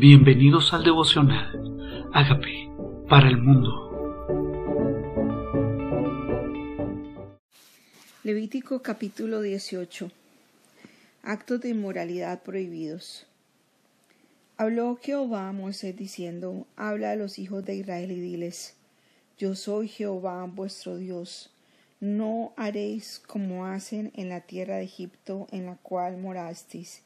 Bienvenidos al devocional. Hágame para el mundo. Levítico capítulo 18. Actos de inmoralidad prohibidos. Habló Jehová a Moisés diciendo, Habla a los hijos de Israel y diles, Yo soy Jehová vuestro Dios. No haréis como hacen en la tierra de Egipto en la cual morasteis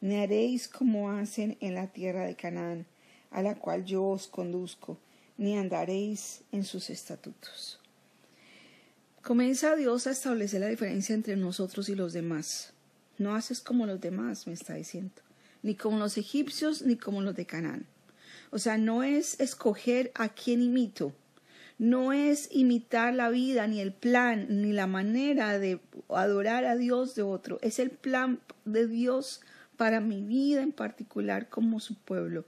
ni haréis como hacen en la tierra de Canaán, a la cual yo os conduzco, ni andaréis en sus estatutos. Comienza Dios a establecer la diferencia entre nosotros y los demás. No haces como los demás, me está diciendo, ni como los egipcios, ni como los de Canaán. O sea, no es escoger a quién imito, no es imitar la vida, ni el plan, ni la manera de adorar a Dios de otro, es el plan de Dios para mi vida en particular como su pueblo.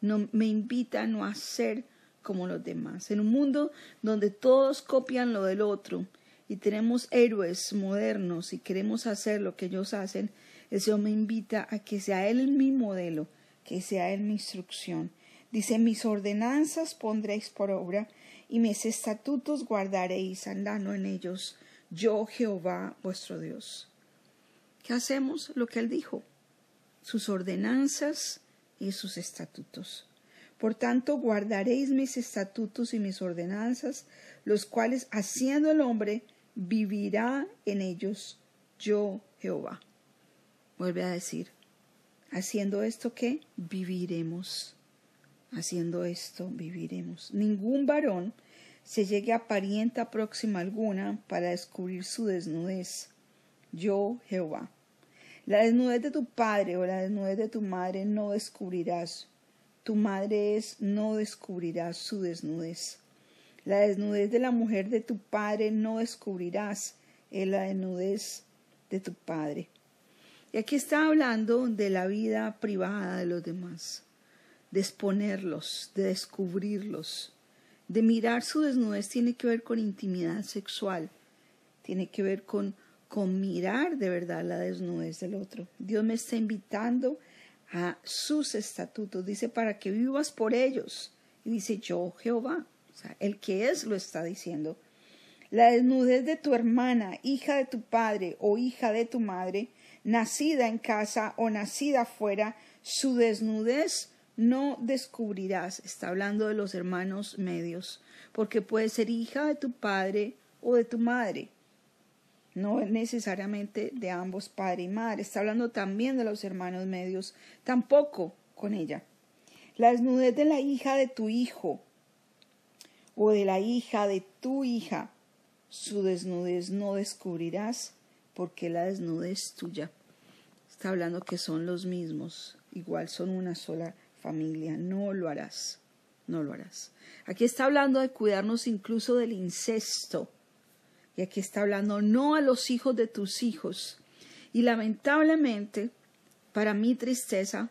No, me invita a no hacer como los demás. En un mundo donde todos copian lo del otro y tenemos héroes modernos y queremos hacer lo que ellos hacen, el Señor me invita a que sea Él mi modelo, que sea Él mi instrucción. Dice, mis ordenanzas pondréis por obra y mis estatutos guardaréis andando en ellos, yo Jehová vuestro Dios. ¿Qué hacemos? Lo que Él dijo sus ordenanzas y sus estatutos. Por tanto, guardaréis mis estatutos y mis ordenanzas, los cuales haciendo el hombre vivirá en ellos yo Jehová. Vuelve a decir, haciendo esto que viviremos. Haciendo esto viviremos. Ningún varón se llegue a parienta próxima alguna para descubrir su desnudez. Yo Jehová. La desnudez de tu padre o la desnudez de tu madre no descubrirás. Tu madre es, no descubrirás su desnudez. La desnudez de la mujer de tu padre no descubrirás. Es la desnudez de tu padre. Y aquí está hablando de la vida privada de los demás, de exponerlos, de descubrirlos, de mirar su desnudez tiene que ver con intimidad sexual, tiene que ver con con mirar de verdad la desnudez del otro. Dios me está invitando a sus estatutos. Dice, para que vivas por ellos. Y dice, yo Jehová. O sea, el que es lo está diciendo. La desnudez de tu hermana, hija de tu padre o hija de tu madre, nacida en casa o nacida afuera, su desnudez no descubrirás. Está hablando de los hermanos medios, porque puede ser hija de tu padre o de tu madre no necesariamente de ambos padre y madre, está hablando también de los hermanos medios, tampoco con ella. La desnudez de la hija de tu hijo o de la hija de tu hija, su desnudez no descubrirás porque la desnudez tuya. Está hablando que son los mismos, igual son una sola familia, no lo harás, no lo harás. Aquí está hablando de cuidarnos incluso del incesto y aquí está hablando no a los hijos de tus hijos. Y lamentablemente, para mi tristeza,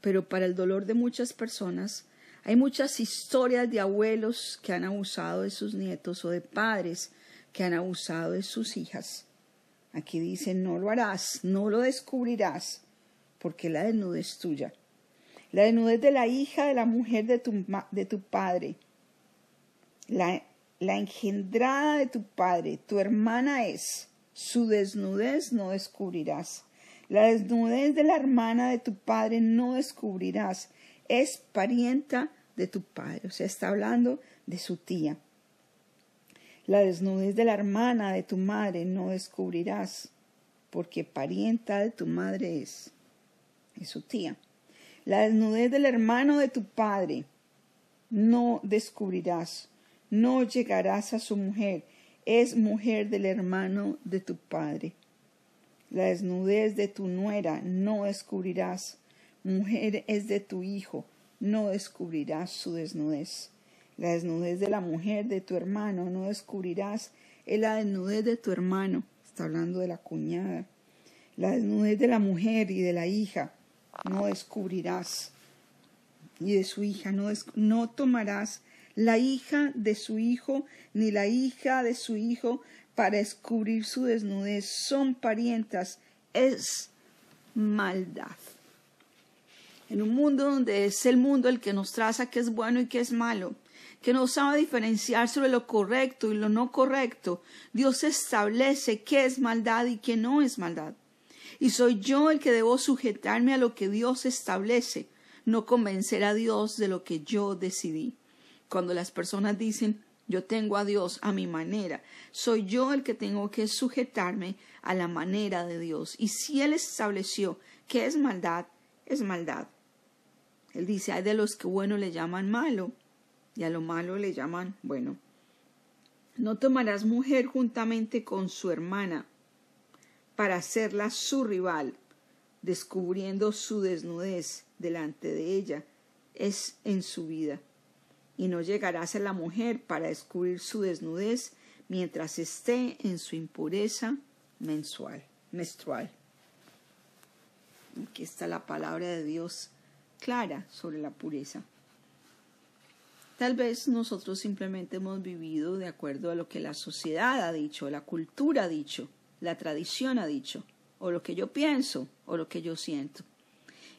pero para el dolor de muchas personas, hay muchas historias de abuelos que han abusado de sus nietos o de padres que han abusado de sus hijas. Aquí dice, no lo harás, no lo descubrirás, porque la desnudez es tuya. La desnudez de la hija de la mujer de tu, de tu padre. La la engendrada de tu padre, tu hermana es, su desnudez no descubrirás. La desnudez de la hermana de tu padre no descubrirás. Es parienta de tu padre. O sea, está hablando de su tía. La desnudez de la hermana de tu madre no descubrirás, porque parienta de tu madre es, es su tía. La desnudez del hermano de tu padre no descubrirás, no llegarás a su mujer, es mujer del hermano de tu padre. La desnudez de tu nuera no descubrirás, mujer es de tu hijo, no descubrirás su desnudez. La desnudez de la mujer de tu hermano no descubrirás, es la desnudez de tu hermano, está hablando de la cuñada. La desnudez de la mujer y de la hija no descubrirás, y de su hija no, no tomarás la hija de su hijo, ni la hija de su hijo, para descubrir su desnudez. Son parientas. Es maldad. en un mundo donde es el mundo el que nos traza qué es bueno y qué es malo, que no sabe diferenciar sobre lo correcto y lo no correcto, Dios establece qué es maldad y qué no es maldad. Y soy yo el que debo sujetarme a lo que Dios establece, no convencer a Dios de lo que yo decidí. Cuando las personas dicen, yo tengo a Dios a mi manera, soy yo el que tengo que sujetarme a la manera de Dios. Y si Él estableció que es maldad, es maldad. Él dice, hay de los que bueno le llaman malo y a lo malo le llaman bueno. No tomarás mujer juntamente con su hermana para hacerla su rival, descubriendo su desnudez delante de ella, es en su vida. Y no llegarás a la mujer para descubrir su desnudez mientras esté en su impureza mensual, menstrual. Aquí está la palabra de Dios clara sobre la pureza. Tal vez nosotros simplemente hemos vivido de acuerdo a lo que la sociedad ha dicho, la cultura ha dicho, la tradición ha dicho, o lo que yo pienso, o lo que yo siento.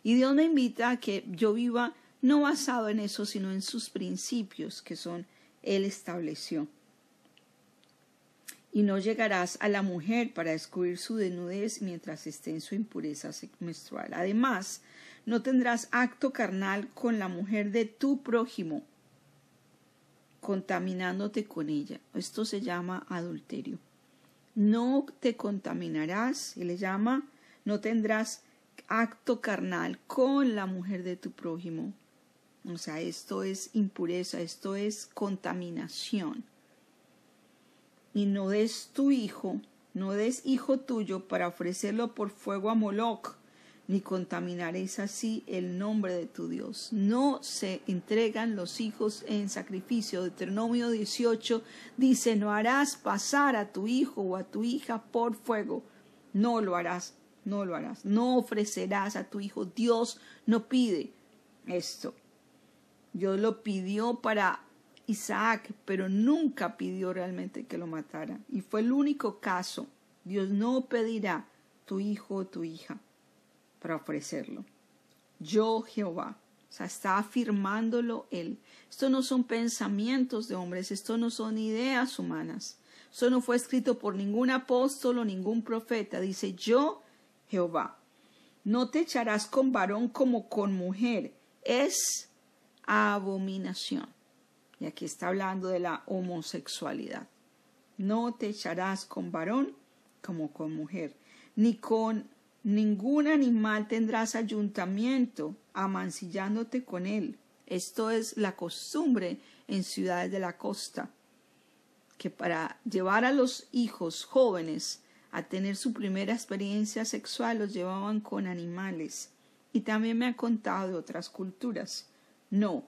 Y Dios me invita a que yo viva no basado en eso, sino en sus principios que son Él estableció. Y no llegarás a la mujer para descubrir su desnudez mientras esté en su impureza menstrual. Además, no tendrás acto carnal con la mujer de tu prójimo, contaminándote con ella. Esto se llama adulterio. No te contaminarás, y le llama, no tendrás acto carnal con la mujer de tu prójimo. O sea, esto es impureza, esto es contaminación. Y no des tu hijo, no des hijo tuyo para ofrecerlo por fuego a Moloch, ni contaminaréis así el nombre de tu Dios. No se entregan los hijos en sacrificio. Deuteronomio 18 dice, no harás pasar a tu hijo o a tu hija por fuego. No lo harás, no lo harás. No ofrecerás a tu hijo. Dios no pide esto. Dios lo pidió para Isaac, pero nunca pidió realmente que lo matara. Y fue el único caso. Dios no pedirá tu hijo o tu hija para ofrecerlo. Yo Jehová. O sea, está afirmándolo él. Esto no son pensamientos de hombres, esto no son ideas humanas. Esto no fue escrito por ningún apóstol o ningún profeta. Dice yo Jehová. No te echarás con varón como con mujer. Es abominación. Y aquí está hablando de la homosexualidad. No te echarás con varón como con mujer, ni con Ningún animal tendrás ayuntamiento, amancillándote con él. Esto es la costumbre en ciudades de la costa, que para llevar a los hijos jóvenes a tener su primera experiencia sexual los llevaban con animales. Y también me ha contado de otras culturas. No,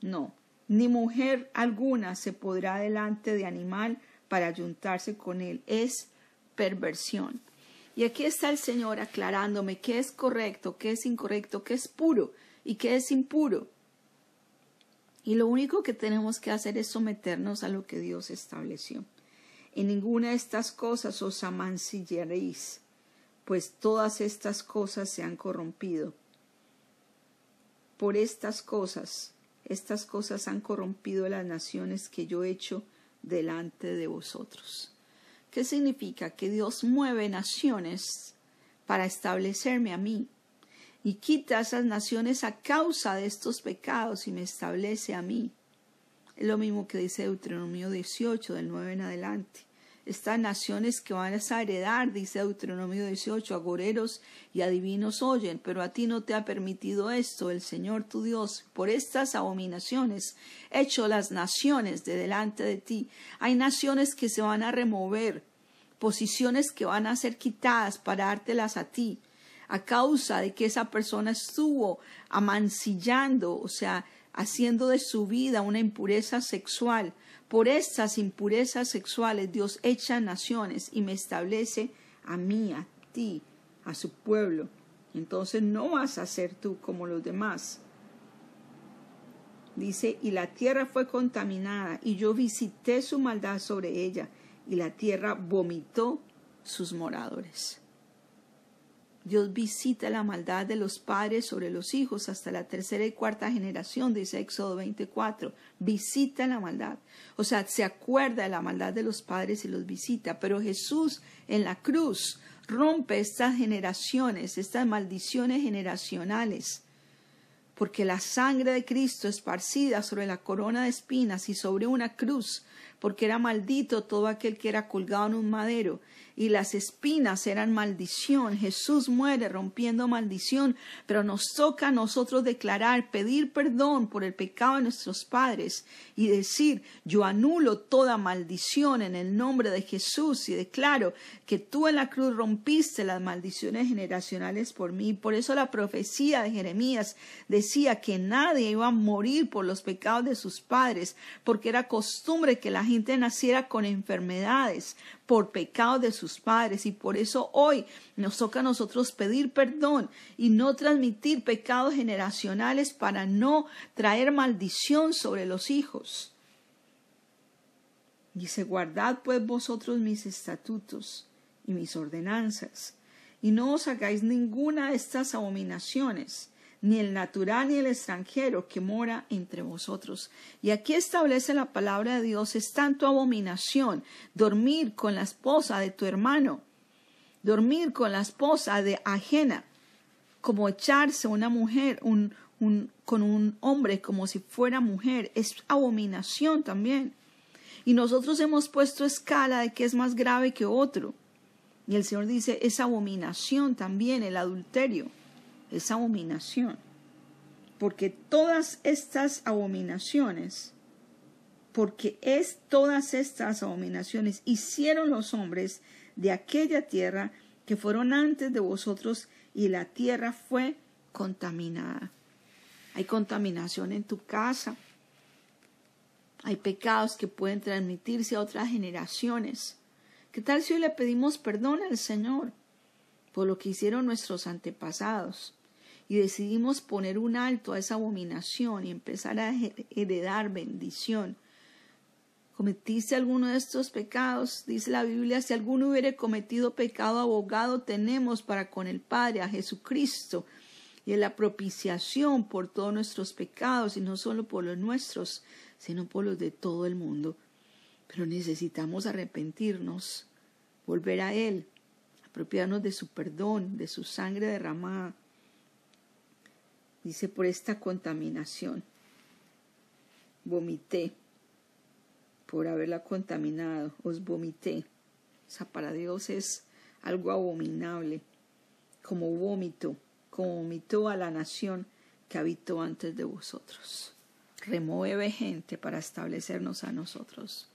no, ni mujer alguna se podrá delante de animal para ayuntarse con él. Es perversión. Y aquí está el Señor aclarándome qué es correcto, qué es incorrecto, qué es puro y qué es impuro. Y lo único que tenemos que hacer es someternos a lo que Dios estableció. En ninguna de estas cosas os amancillaréis, pues todas estas cosas se han corrompido. Por estas cosas, estas cosas han corrompido las naciones que yo he hecho delante de vosotros. ¿Qué significa? Que Dios mueve naciones para establecerme a mí y quita esas naciones a causa de estos pecados y me establece a mí. Es lo mismo que dice Deuteronomio 18, del 9 en adelante estas naciones que van a heredar, dice Deuteronomio 18, agoreros y adivinos oyen, pero a ti no te ha permitido esto el Señor tu Dios. Por estas abominaciones hecho las naciones de delante de ti. Hay naciones que se van a remover, posiciones que van a ser quitadas para dártelas a ti, a causa de que esa persona estuvo amancillando, o sea, haciendo de su vida una impureza sexual, por estas impurezas sexuales Dios echa naciones y me establece a mí, a ti, a su pueblo. Entonces no vas a ser tú como los demás. Dice, y la tierra fue contaminada, y yo visité su maldad sobre ella, y la tierra vomitó sus moradores. Dios visita la maldad de los padres sobre los hijos hasta la tercera y cuarta generación, dice Éxodo 24. Visita la maldad. O sea, se acuerda de la maldad de los padres y los visita. Pero Jesús en la cruz rompe estas generaciones, estas maldiciones generacionales. Porque la sangre de Cristo esparcida sobre la corona de espinas y sobre una cruz, porque era maldito todo aquel que era colgado en un madero y las espinas eran maldición. Jesús muere rompiendo maldición, pero nos toca a nosotros declarar, pedir perdón por el pecado de nuestros padres y decir, yo anulo toda maldición en el nombre de Jesús y declaro que tú en la cruz rompiste las maldiciones generacionales por mí. Por eso la profecía de Jeremías decía que nadie iba a morir por los pecados de sus padres, porque era costumbre que la gente naciera con enfermedades por pecado de sus padres y por eso hoy nos toca a nosotros pedir perdón y no transmitir pecados generacionales para no traer maldición sobre los hijos. Dice, guardad pues vosotros mis estatutos y mis ordenanzas, y no os hagáis ninguna de estas abominaciones, ni el natural ni el extranjero que mora entre vosotros. Y aquí establece la palabra de Dios, es tanto abominación dormir con la esposa de tu hermano, dormir con la esposa de ajena, como echarse una mujer con un hombre como si fuera mujer, es abominación también. Y nosotros hemos puesto escala de que es más grave que otro. Y el Señor dice, es abominación también el adulterio es abominación. Porque todas estas abominaciones, porque es todas estas abominaciones hicieron los hombres de aquella tierra que fueron antes de vosotros y la tierra fue contaminada. Hay contaminación en tu casa. Hay pecados que pueden transmitirse a otras generaciones. ¿Qué tal si hoy le pedimos perdón al Señor por lo que hicieron nuestros antepasados? Y decidimos poner un alto a esa abominación y empezar a heredar bendición. ¿Cometiste alguno de estos pecados? Dice la Biblia, si alguno hubiere cometido pecado, abogado tenemos para con el Padre, a Jesucristo, y en la propiciación por todos nuestros pecados, y no solo por los nuestros, sino por los de todo el mundo. Pero necesitamos arrepentirnos, volver a Él, apropiarnos de su perdón, de su sangre derramada, Dice, por esta contaminación. Vomité por haberla contaminado. Os vomité. O sea, para Dios es algo abominable, como vómito, como vomitó a la nación que habitó antes de vosotros. Remueve gente para establecernos a nosotros.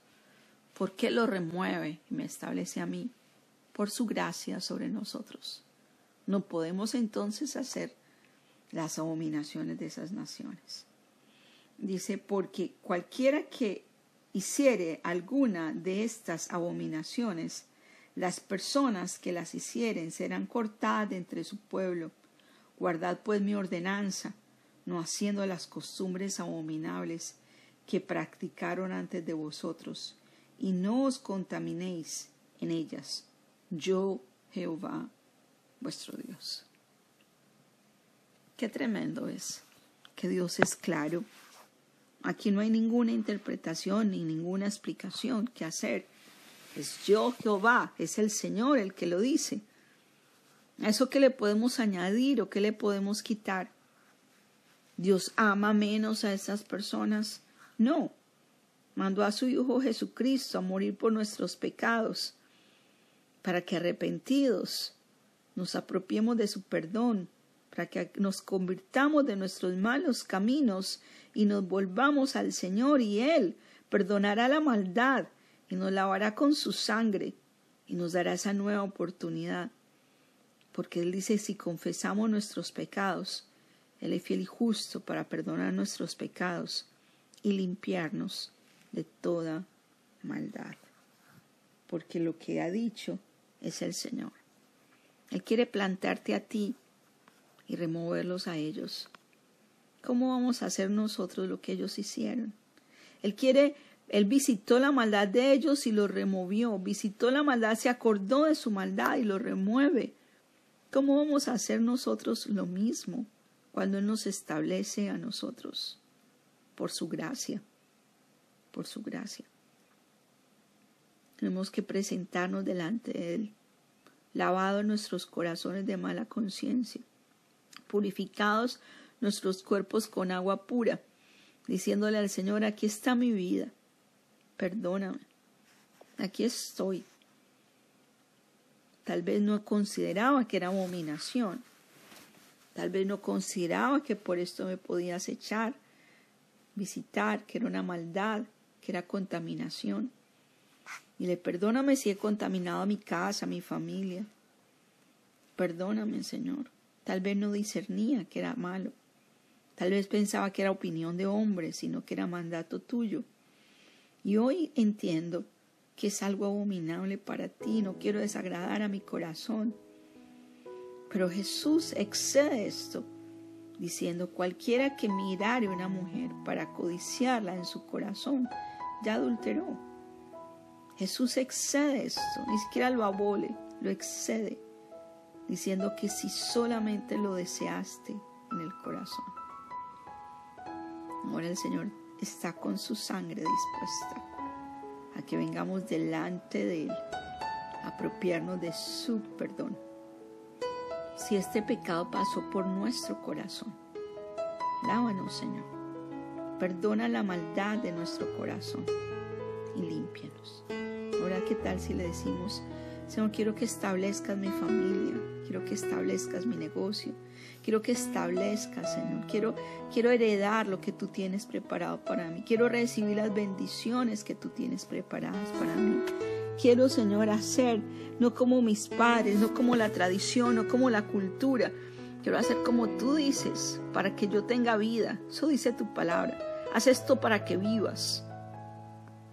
¿Por qué lo remueve y me establece a mí? Por su gracia sobre nosotros. No podemos entonces hacer las abominaciones de esas naciones. Dice, porque cualquiera que hiciere alguna de estas abominaciones, las personas que las hicieren serán cortadas entre su pueblo. Guardad pues mi ordenanza, no haciendo las costumbres abominables que practicaron antes de vosotros, y no os contaminéis en ellas. Yo, Jehová, vuestro Dios. Qué tremendo es que Dios es claro. Aquí no hay ninguna interpretación ni ninguna explicación que hacer. Es yo Jehová, es el Señor el que lo dice. ¿A eso qué le podemos añadir o qué le podemos quitar? ¿Dios ama menos a esas personas? No. Mandó a su Hijo Jesucristo a morir por nuestros pecados, para que arrepentidos nos apropiemos de su perdón para que nos convirtamos de nuestros malos caminos y nos volvamos al Señor y Él perdonará la maldad y nos lavará con su sangre y nos dará esa nueva oportunidad. Porque Él dice, si confesamos nuestros pecados, Él es fiel y justo para perdonar nuestros pecados y limpiarnos de toda maldad. Porque lo que ha dicho es el Señor. Él quiere plantarte a ti y removerlos a ellos. ¿Cómo vamos a hacer nosotros lo que ellos hicieron? Él quiere, él visitó la maldad de ellos y lo removió, visitó la maldad, se acordó de su maldad y lo remueve. ¿Cómo vamos a hacer nosotros lo mismo cuando Él nos establece a nosotros? Por su gracia, por su gracia. Tenemos que presentarnos delante de Él, lavado nuestros corazones de mala conciencia, purificados nuestros cuerpos con agua pura, diciéndole al Señor, aquí está mi vida, perdóname, aquí estoy. Tal vez no consideraba que era abominación, tal vez no consideraba que por esto me podías echar, visitar, que era una maldad, que era contaminación. Y le perdóname si he contaminado a mi casa, a mi familia. Perdóname, Señor. Tal vez no discernía que era malo. Tal vez pensaba que era opinión de hombre, sino que era mandato tuyo. Y hoy entiendo que es algo abominable para ti. No quiero desagradar a mi corazón. Pero Jesús excede esto, diciendo, cualquiera que mirare a una mujer para codiciarla en su corazón, ya adulteró. Jesús excede esto, ni siquiera lo abole, lo excede, diciendo que si solamente lo deseaste en el corazón. Ahora el Señor está con su sangre dispuesta a que vengamos delante de Él, a apropiarnos de su perdón. Si este pecado pasó por nuestro corazón, lávanos, Señor. Perdona la maldad de nuestro corazón y límpianos. Ahora, ¿qué tal si le decimos, Señor, quiero que establezcas mi familia, quiero que establezcas mi negocio, quiero que establezcas, Señor, quiero, quiero heredar lo que tú tienes preparado para mí, quiero recibir las bendiciones que tú tienes preparadas para mí. Quiero, Señor, hacer no como mis padres, no como la tradición, no como la cultura. Quiero hacer como tú dices, para que yo tenga vida. Eso dice tu palabra. Haz esto para que vivas.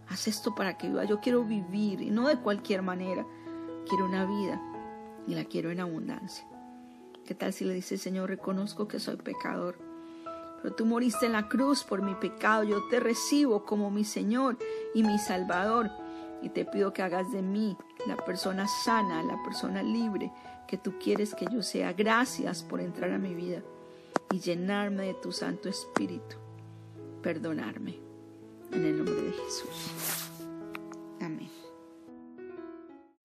Haz esto para que viva. Yo quiero vivir y no de cualquier manera. Quiero una vida y la quiero en abundancia. ¿Qué tal si le dice, Señor, reconozco que soy pecador? Pero tú moriste en la cruz por mi pecado. Yo te recibo como mi Señor y mi Salvador. Y te pido que hagas de mí la persona sana, la persona libre que tú quieres que yo sea. Gracias por entrar a mi vida y llenarme de tu Santo Espíritu. Perdonarme. En el nombre de Jesús. Amén.